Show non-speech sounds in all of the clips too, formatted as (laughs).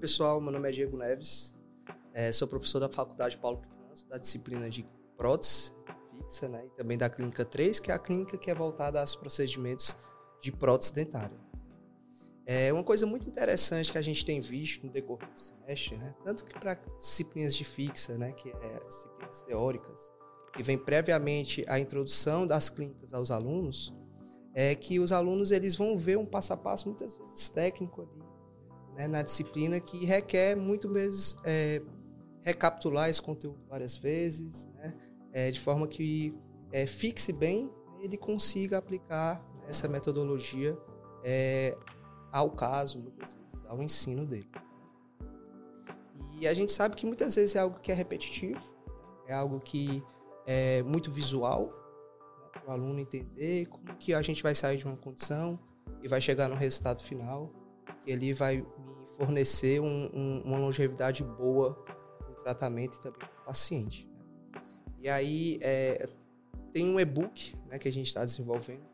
pessoal, meu nome é Diego Neves, é, sou professor da Faculdade Paulo Picanso, da disciplina de prótese fixa, né, e também da clínica 3, que é a clínica que é voltada aos procedimentos de prótese dentária. É uma coisa muito interessante que a gente tem visto no decorrer do semestre, né, tanto que para disciplinas de fixa, né, que é disciplinas teóricas, que vem previamente a introdução das clínicas aos alunos, é que os alunos eles vão ver um passo a passo muitas vezes técnico ali né, na disciplina que requer muito vezes é, recapitular esse conteúdo várias vezes, né, é, de forma que é, fixe bem ele consiga aplicar essa metodologia é, ao caso, vezes, ao ensino dele. E a gente sabe que muitas vezes é algo que é repetitivo, é algo que é muito visual, né, para o aluno entender como que a gente vai sair de uma condição e vai chegar no resultado final, que ele vai fornecer um, um, uma longevidade boa para o tratamento e também para o paciente. Né. E aí é, tem um e-book né, que a gente está desenvolvendo,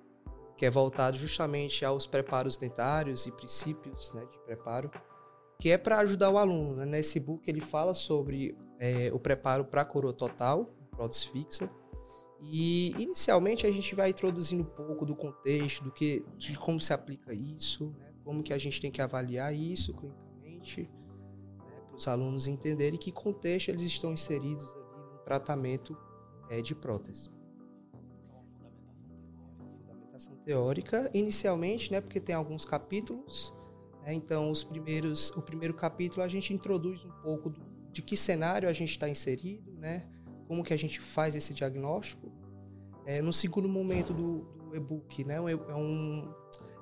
que é voltado justamente aos preparos dentários e princípios né, de preparo, que é para ajudar o aluno. Né? Nesse e-book ele fala sobre é, o preparo para coroa total, prótese fixa. E inicialmente a gente vai introduzindo um pouco do contexto, do que, de como se aplica isso, né? Como que a gente tem que avaliar isso clinicamente, né? para os alunos entenderem que contexto eles estão inseridos ali no tratamento é, de prótese. Fundamentação teórica, inicialmente, né, porque tem alguns capítulos. Né? então, os primeiros, o primeiro capítulo a gente introduz um pouco do, de que cenário a gente está inserido, né? como que a gente faz esse diagnóstico. É, no segundo momento do, do e-book, né, é, um,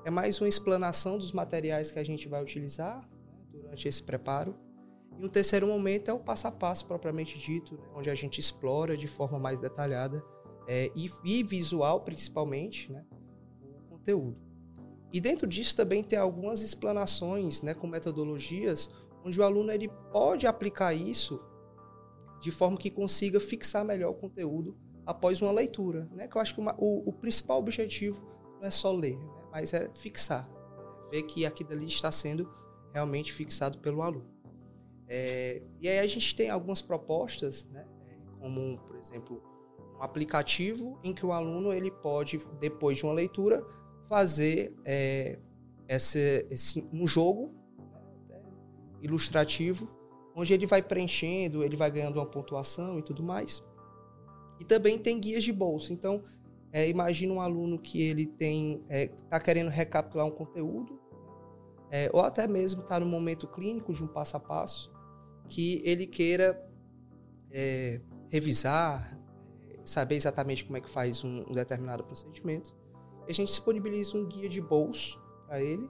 é mais uma explanação dos materiais que a gente vai utilizar né, durante esse preparo. E um terceiro momento é o passo a passo propriamente dito, né, onde a gente explora de forma mais detalhada é, e, e, visual principalmente né, o conteúdo. E dentro disso também tem algumas explanações né, com metodologias onde o aluno ele pode aplicar isso de forma que consiga fixar melhor o conteúdo após uma leitura. Né? Que eu acho que uma, o, o, principal objetivo não é só ler? Mas é fixar, ver que aquilo ali está sendo realmente fixado pelo aluno. É, e aí a gente tem algumas propostas, né? como, por exemplo, um aplicativo em que o aluno ele pode, depois de uma leitura, fazer é, esse, esse, um jogo né? ilustrativo onde ele vai preenchendo, ele vai ganhando uma pontuação e tudo mais. E também tem guias de bolsa. Então, é, imagina um aluno que ele tem está é, tá querendo recapitular um conteúdo, é, ou até mesmo está no momento clínico de um passo a passo, que ele queira é, revisar, é, saber exatamente como é que faz um, um, determinado procedimento. E a gente disponibiliza um guia de bolso para ele, né?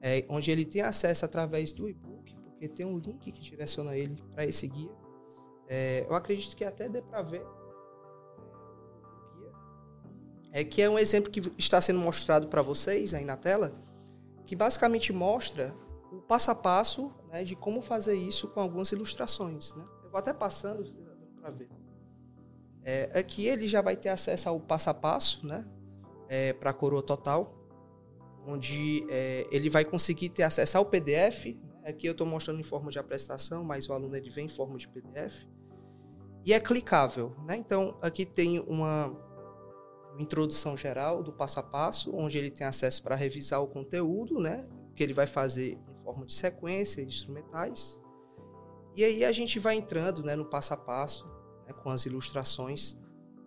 É, onde ele tem acesso através do e-book porque tem um link que direciona ele para esse guia. Eu acredito que até dê para ver. É que é um exemplo que está sendo mostrado para vocês aí na tela, que basicamente mostra o passo a passo né, de como fazer isso com algumas ilustrações. Né? Eu vou até passando para ver. É, aqui ele já vai ter acesso ao passo a passo, né, é, para a coroa total, onde é, ele vai conseguir ter acesso ao PDF, Aqui eu estou mostrando em forma de apresentação, mas o aluno ele vem em forma de PDF. E é clicável, né? Então, aqui tem uma introdução geral do passo a passo, onde ele tem acesso para revisar o conteúdo, né? Que ele vai fazer em forma de sequência, de instrumentais. E aí a gente vai entrando né, no passo a passo, né, com as ilustrações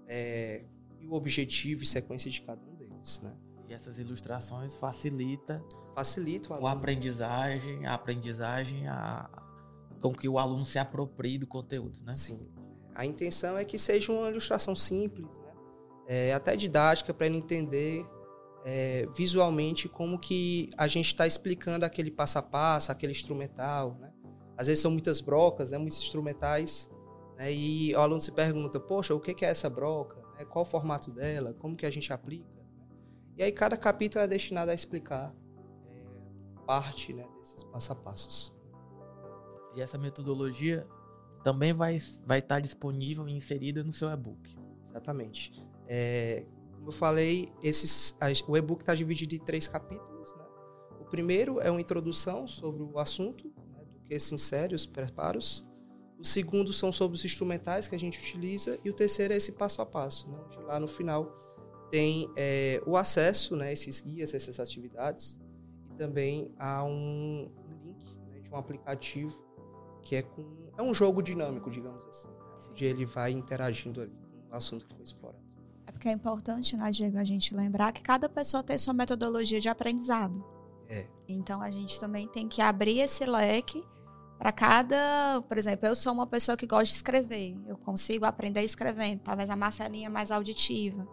é, e o objetivo e sequência de cada um deles, né? E essas ilustrações facilita facilita o a aprendizagem, a aprendizagem a, com que o aluno se aproprie do conteúdo, né? Sim. A intenção é que seja uma ilustração simples, né? É, até didática para ele entender é, visualmente como que a gente está explicando aquele passo a passo, aquele instrumental, né? Às vezes são muitas brocas, né? Muitos instrumentais, né? E o aluno se pergunta, poxa, o que é essa broca? Né? Qual o formato dela? Como que a gente aplica? E aí cada capítulo é destinado a explicar parte né, desses passo a passos. E essa metodologia também vai, vai estar disponível e inserida no seu e-book. Exatamente. É, como eu falei, esses, o e-book está dividido em três capítulos. Né? O primeiro é uma introdução sobre o assunto né, do porque se insere os preparos. O segundo são sobre os instrumentais que a gente utiliza. E o terceiro é esse passo a passo, né? onde lá no final tem é, o acesso, né, esses guias, essas atividades. E também há um, link né, de um aplicativo que é com é um jogo dinâmico, digamos assim, né, onde ele vai interagindo ali com o assunto que foi explorado. É porque é importante, né, Diego, a gente lembrar que cada pessoa tem sua metodologia de aprendizado. É. Então a gente também tem que abrir esse leque para cada, por exemplo, eu sou uma pessoa que gosta de escrever, eu consigo aprender escrevendo, talvez a Marcelinha é mais auditiva.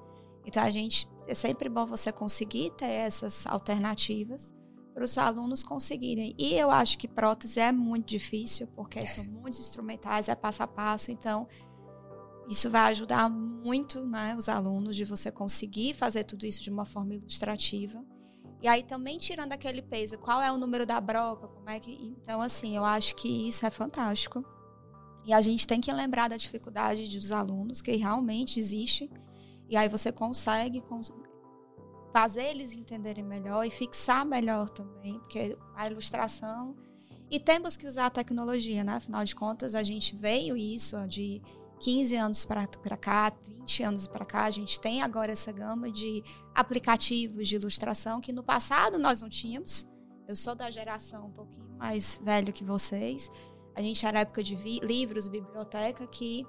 Então a gente é sempre bom você conseguir ter essas alternativas para os alunos conseguirem. E eu acho que prótese é muito difícil, porque são muitos instrumentais, é passo a passo, então isso vai ajudar muito né, os alunos de você conseguir fazer tudo isso de uma forma ilustrativa. E aí também tirando aquele peso, qual é o número da broca, como é que. Então, assim, eu acho que isso é fantástico. E a gente tem que lembrar da dificuldade dos alunos, que realmente existe. E aí você consegue fazer eles entenderem melhor e fixar melhor também, porque a ilustração. E temos que usar a tecnologia, né? Afinal de contas, a gente veio isso de 15 anos para cá, 20 anos para cá, a gente tem agora essa gama de aplicativos de ilustração que no passado nós não tínhamos. Eu sou da geração um pouquinho mais velho que vocês. A gente era época de livros, biblioteca, que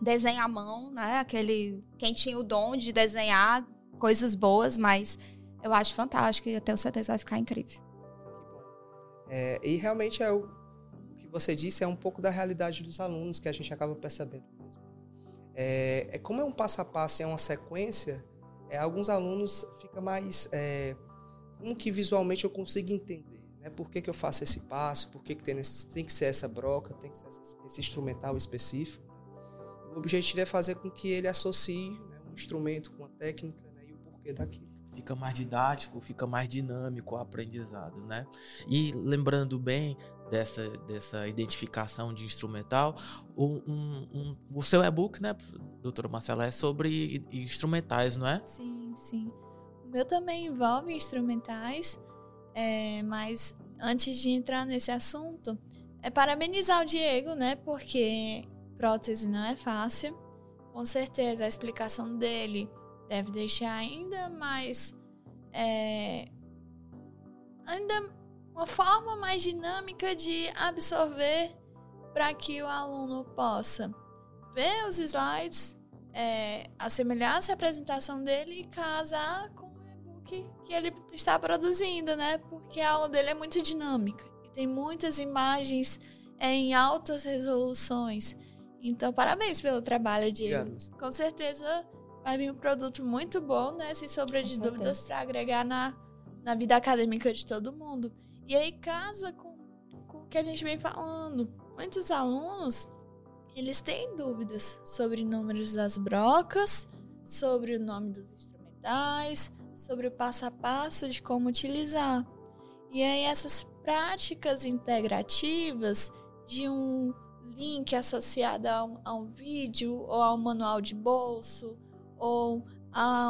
desenha à mão, né? Aquele quem tinha o dom de desenhar coisas boas, mas eu acho fantástico e eu tenho certeza vai ficar incrível. É, e realmente é o, você disse é um pouco da realidade dos alunos que a gente acaba percebendo. É, é como é um passo a passo, é uma sequência, é, alguns alunos fica mais é, como que visualmente eu consigo entender, né? Por que, que eu faço esse passo? Por que, que tem, tem que ser essa broca? Tem que ser esse, esse instrumental específico? O objetivo é fazer com que ele associe né, um instrumento com a técnica né, e o porquê daquilo fica mais didático, fica mais dinâmico o aprendizado, né? E lembrando bem dessa, dessa identificação de instrumental, um, um, o seu e-book, né, doutora Marcela, é sobre instrumentais, não é? Sim, sim. O meu também envolve instrumentais, é, mas antes de entrar nesse assunto, é parabenizar o Diego, né, porque prótese não é fácil. Com certeza a explicação dele deve deixar ainda mais. É, ainda uma forma mais dinâmica de absorver para que o aluno possa ver os slides, é, assemelhar-se à apresentação dele e casar com o e-book que ele está produzindo, né? Porque a aula dele é muito dinâmica e tem muitas imagens é, em altas resoluções. Então, parabéns pelo trabalho, Diego. Com certeza vai vir um produto muito bom, né? Sem sombra de dúvidas, para agregar na, na vida acadêmica de todo mundo. E aí casa com, com o que a gente vem falando. Muitos alunos, eles têm dúvidas sobre números das brocas, sobre o nome dos instrumentais, sobre o passo a passo de como utilizar. E aí essas práticas integrativas de um link associado a um, a um vídeo ou a um manual de bolso ou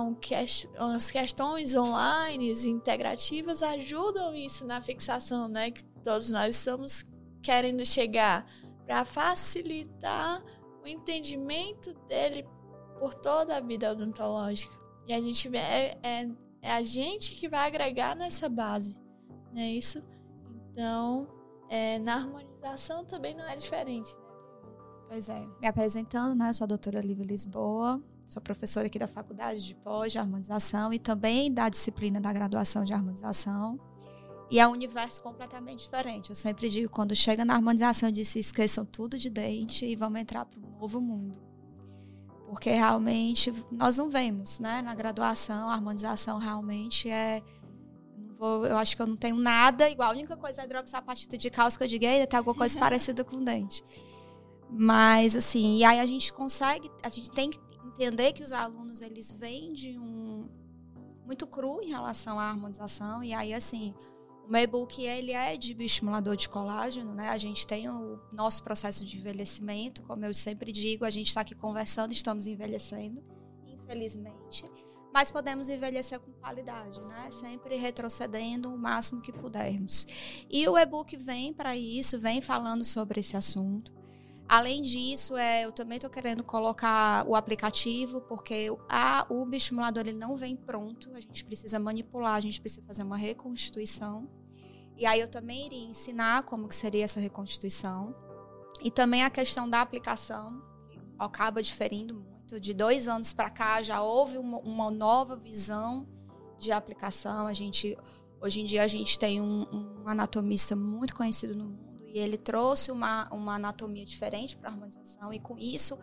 um quest as questões online integrativas ajudam isso na fixação, né? Que todos nós estamos querendo chegar para facilitar o entendimento dele por toda a vida odontológica. E a gente é, é, é a gente que vai agregar nessa base, não é isso? Então, é, na harmonização também não é diferente. Né? Pois é. Me apresentando, né? Eu sou a doutora Lívia Lisboa, Sou professora aqui da Faculdade de Pós de Harmonização e também da disciplina da graduação de harmonização. E é um universo completamente diferente. Eu sempre digo, quando chega na harmonização, eu disse, esqueçam tudo de dente e vamos entrar para um novo mundo. Porque realmente nós não vemos, né? Na graduação, a harmonização realmente é eu acho que eu não tenho nada igual. A única coisa é a hidroxapatita de cálcio que eu digo, tem alguma coisa (laughs) parecida com dente. Mas, assim, e aí a gente consegue, a gente tem que entender que os alunos eles vêm de um muito cru em relação à harmonização e aí assim o meu e-book ele é de bioestimulador de colágeno, né? A gente tem o nosso processo de envelhecimento, como eu sempre digo, a gente está aqui conversando, estamos envelhecendo, infelizmente. mas podemos envelhecer com qualidade, né? Sempre retrocedendo o máximo que pudermos. E o e-book vem para isso, vem falando sobre esse assunto. Além disso, é, eu também estou querendo colocar o aplicativo, porque a, o bioestimulador ele não vem pronto, a gente precisa manipular, a gente precisa fazer uma reconstituição. E aí eu também iria ensinar como que seria essa reconstituição. E também a questão da aplicação, que acaba diferindo muito. De dois anos para cá já houve uma, uma, nova visão de aplicação. A gente, hoje em dia a gente tem um, um anatomista muito conhecido no mundo e ele trouxe uma, uma anatomia diferente para a harmonização, e com isso,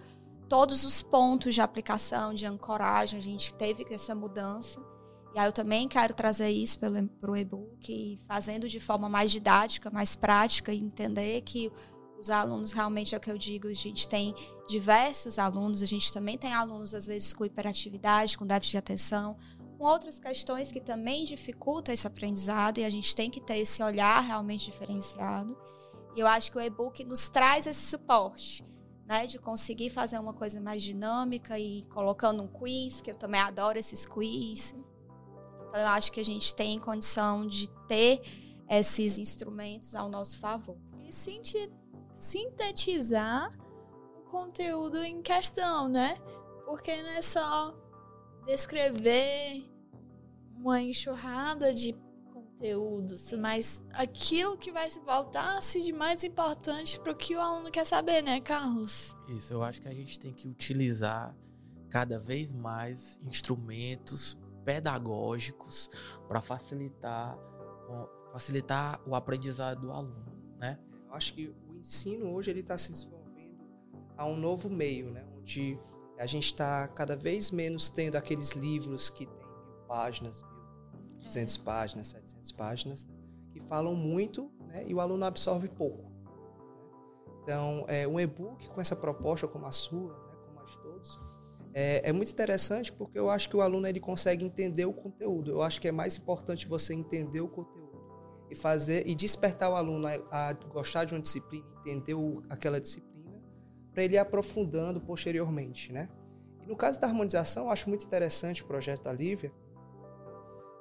todos os pontos de aplicação, de ancoragem, a gente teve essa mudança. E aí eu também quero trazer isso para o e-book, fazendo de forma mais didática, mais prática, e entender que os alunos, realmente é o que eu digo, a gente tem diversos alunos, a gente também tem alunos, às vezes, com hiperatividade, com déficit de atenção, com outras questões que também dificultam esse aprendizado, e a gente tem que ter esse olhar realmente diferenciado. E eu acho que o e-book nos traz esse suporte, né? De conseguir fazer uma coisa mais dinâmica e colocando um quiz, que eu também adoro esses quiz. Então, eu acho que a gente tem condição de ter esses instrumentos ao nosso favor. E sintetizar o conteúdo em questão, né? Porque não é só descrever uma enxurrada de conteúdos, mas aquilo que vai se voltar-se de mais importante para o que o aluno quer saber, né, Carlos? Isso, eu acho que a gente tem que utilizar cada vez mais instrumentos pedagógicos para facilitar facilitar o aprendizado do aluno, né? Eu acho que o ensino hoje ele está se desenvolvendo a um novo meio, né? Onde a gente está cada vez menos tendo aqueles livros que tem mil páginas, 200 páginas, 700 páginas, que falam muito né, e o aluno absorve pouco. Né. Então, é, um e-book com essa proposta como a sua, né, como a de todos, é, é, muito interessante porque eu acho que o aluno ele consegue entender o conteúdo. Eu acho que é mais importante você entender o conteúdo e fazer e despertar o aluno a, a gostar de uma disciplina, entender o, aquela disciplina, para ele ir aprofundando posteriormente, né? E no caso da harmonização, eu acho muito interessante o projeto da Lívia,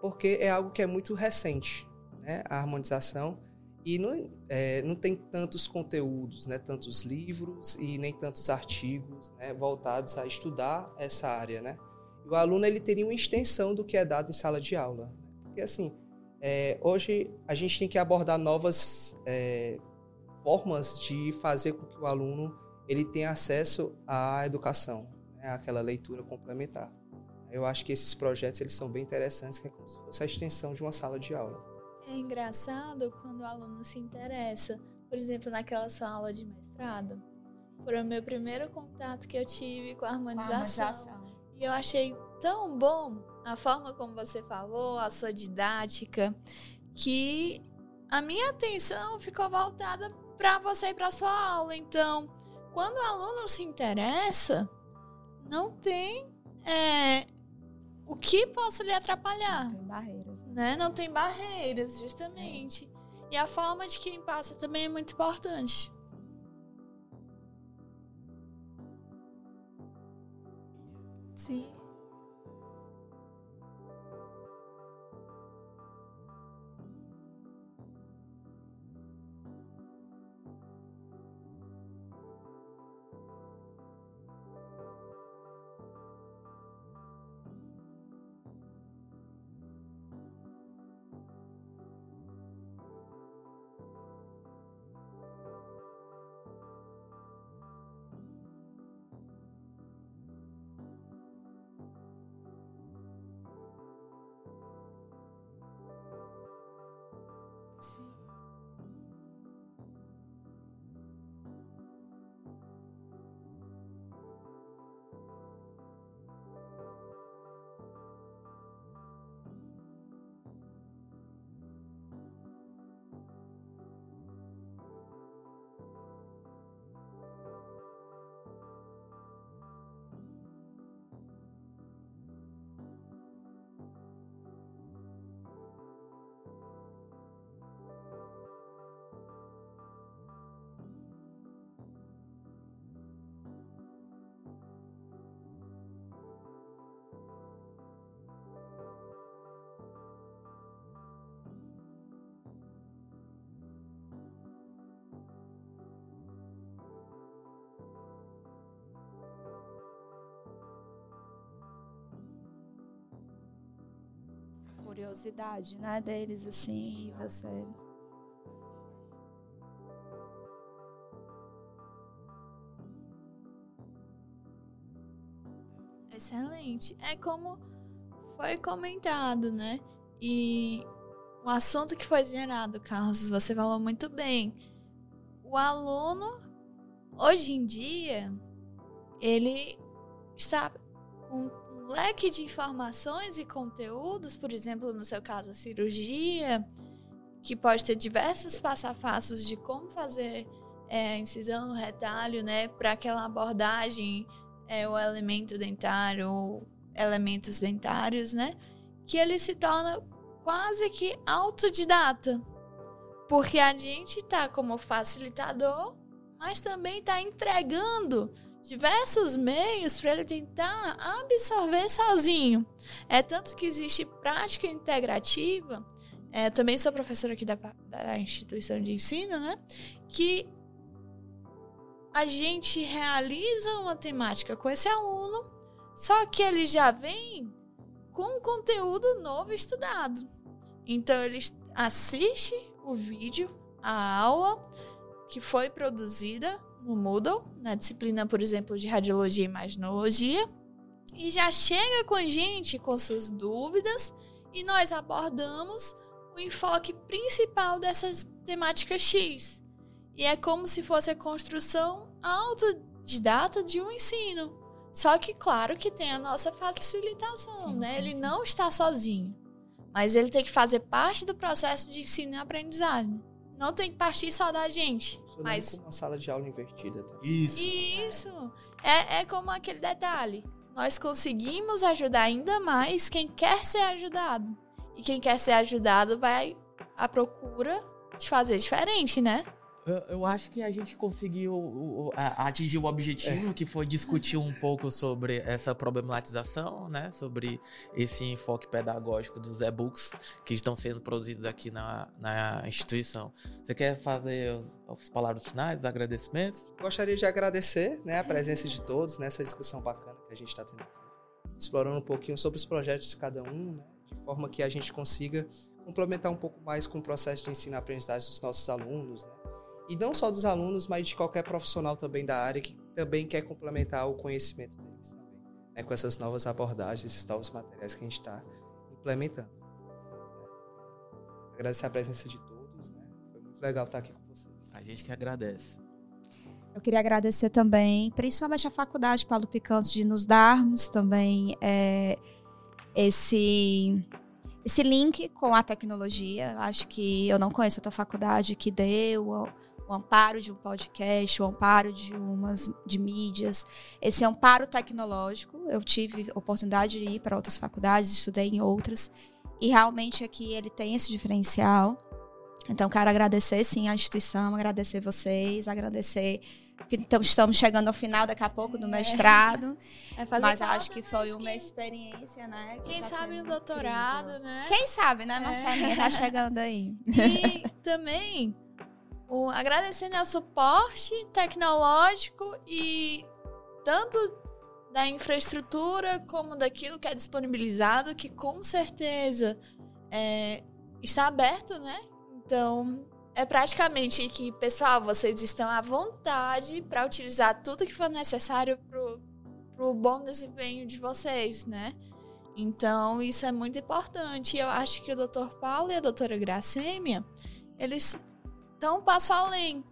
porque é algo que é muito recente, né? A harmonização e não, é, não tem tantos conteúdos, né? Tantos livros e nem tantos artigos, né? Voltados a estudar essa área, né? E o aluno ele teria uma extensão do que é dado em sala de aula, né? porque assim é, hoje a gente tem que abordar novas é, formas de fazer com que o aluno ele tenha acesso à educação, né? àquela leitura complementar. Eu acho que esses projetos eles são bem interessantes, que é como se fosse a extensão de uma sala de aula. É engraçado quando o aluno se interessa, por exemplo, naquela sua aula de mestrado. Foi o meu primeiro contato que eu tive com a harmonização. A harmonização. E eu achei tão bom a forma como você falou, a sua didática, que a minha atenção ficou voltada para você e para sua aula. Então, quando o aluno se interessa, não tem é, o que possa lhe atrapalhar? Não tem barreiras. Né? né? Não tem barreiras, justamente. E a forma de quem passa também é muito importante. Sim. Curiosidade, né, deles, assim, e você... Excelente. É como foi comentado, né? E o assunto que foi gerado, Carlos, você falou muito bem. O aluno, hoje em dia, ele está com leque de informações e conteúdos, por exemplo, no seu caso, a cirurgia, que pode ter diversos passo a passos de como fazer é, incisão, retalho, né, para aquela abordagem, é, o elemento dentário, elementos dentários, né, que ele se torna quase que autodidata. Porque a gente está como facilitador, mas também está entregando diversos meios para ele tentar absorver sozinho. É tanto que existe prática integrativa. É, também sou professora aqui da, da instituição de ensino, né? Que a gente realiza uma temática com esse aluno, só que ele já vem com conteúdo novo estudado. Então ele assiste o vídeo, a aula que foi produzida no Moodle, na disciplina, por exemplo, de radiologia e imaginologia, e já chega com a gente com suas dúvidas e nós abordamos o enfoque principal dessas temáticas X. E é como se fosse a construção autodidata de um ensino. Só que, claro, que tem a nossa facilitação, sim, né? Sim, ele sim. não está sozinho. Mas ele tem que fazer parte do processo de ensino e aprendizagem. Não tem que partir só da gente. mas como uma sala de aula invertida. Tá? Isso. Isso. É, é como aquele detalhe. Nós conseguimos ajudar ainda mais quem quer ser ajudado. E quem quer ser ajudado vai à procura de fazer diferente, né? Eu, eu, acho que a gente conseguiu o, o, atingir o objetivo, é. que foi discutir um pouco sobre essa problematização, né? Sobre esse enfoque pedagógico dos e-books que estão sendo produzidos aqui na, na instituição. Você quer fazer as palavras finais, os agradecimentos? Gostaria de agradecer né, a presença de todos nessa discussão bacana que a gente está tendo aqui. Explorando um pouquinho sobre os projetos de cada um, né, de forma que a gente consiga complementar um pouco mais com o processo de ensino-aprendizagem dos nossos alunos, né? E não só dos alunos, mas de qualquer profissional também da área que também quer complementar o conhecimento deles também, né, com essas novas abordagens, esses novos materiais que a gente está implementando. Agradecer a presença de todos, né? Foi muito legal estar aqui com vocês. A gente que agradece. Eu queria agradecer também, principalmente a faculdade Paulo Picanto, de nos darmos também é, esse esse link com a tecnologia. Acho que eu não conheço outra faculdade que deu o amparo de um podcast, o amparo de umas de mídias, esse amparo tecnológico. Eu tive oportunidade de ir para outras faculdades, estudei em outras, e realmente aqui ele tem esse diferencial. Então, quero agradecer sim a instituição, agradecer vocês, agradecer então, estamos chegando ao final daqui a pouco do é. mestrado. É mas acho que foi uma experiência, né? Que Quem tá sabe no doutorado, incrível. né? Quem sabe, né, Marcelinha? É. Tá chegando aí. E (laughs) também o, agradecendo ao suporte tecnológico e tanto da infraestrutura como daquilo que é disponibilizado, que com certeza é, está aberto, né? Então, é praticamente que, pessoal, vocês estão à vontade para utilizar tudo que for necessário para o bom desempenho de vocês, né? Então, isso é muito importante. Eu acho que o Dr. Paulo e a doutora Gracêmia, eles então, um passo além,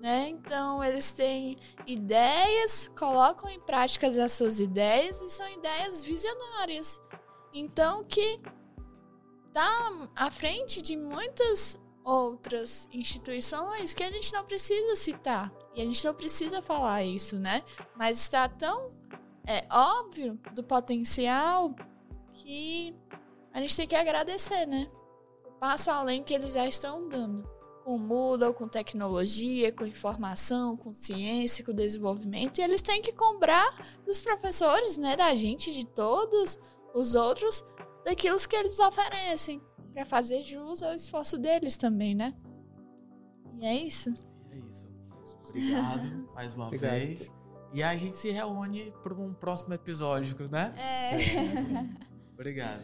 né? Então, eles têm ideias, colocam em prática as suas ideias e são ideias visionárias. Então, que tá à frente de muitas outras instituições que a gente não precisa citar. E a gente não precisa falar isso, né? Mas está tão é, óbvio do potencial que a gente tem que agradecer, né? O passo além que eles já estão dando com Moodle, com tecnologia, com informação, com ciência, com desenvolvimento, e eles têm que cobrar dos professores, né, da gente, de todos os outros, daquilo que eles oferecem, para fazer jus ao esforço deles também, né? E é isso. É isso. Obrigado (laughs) mais uma Obrigado. vez. E a gente se reúne para um próximo episódio, né? É. Obrigado.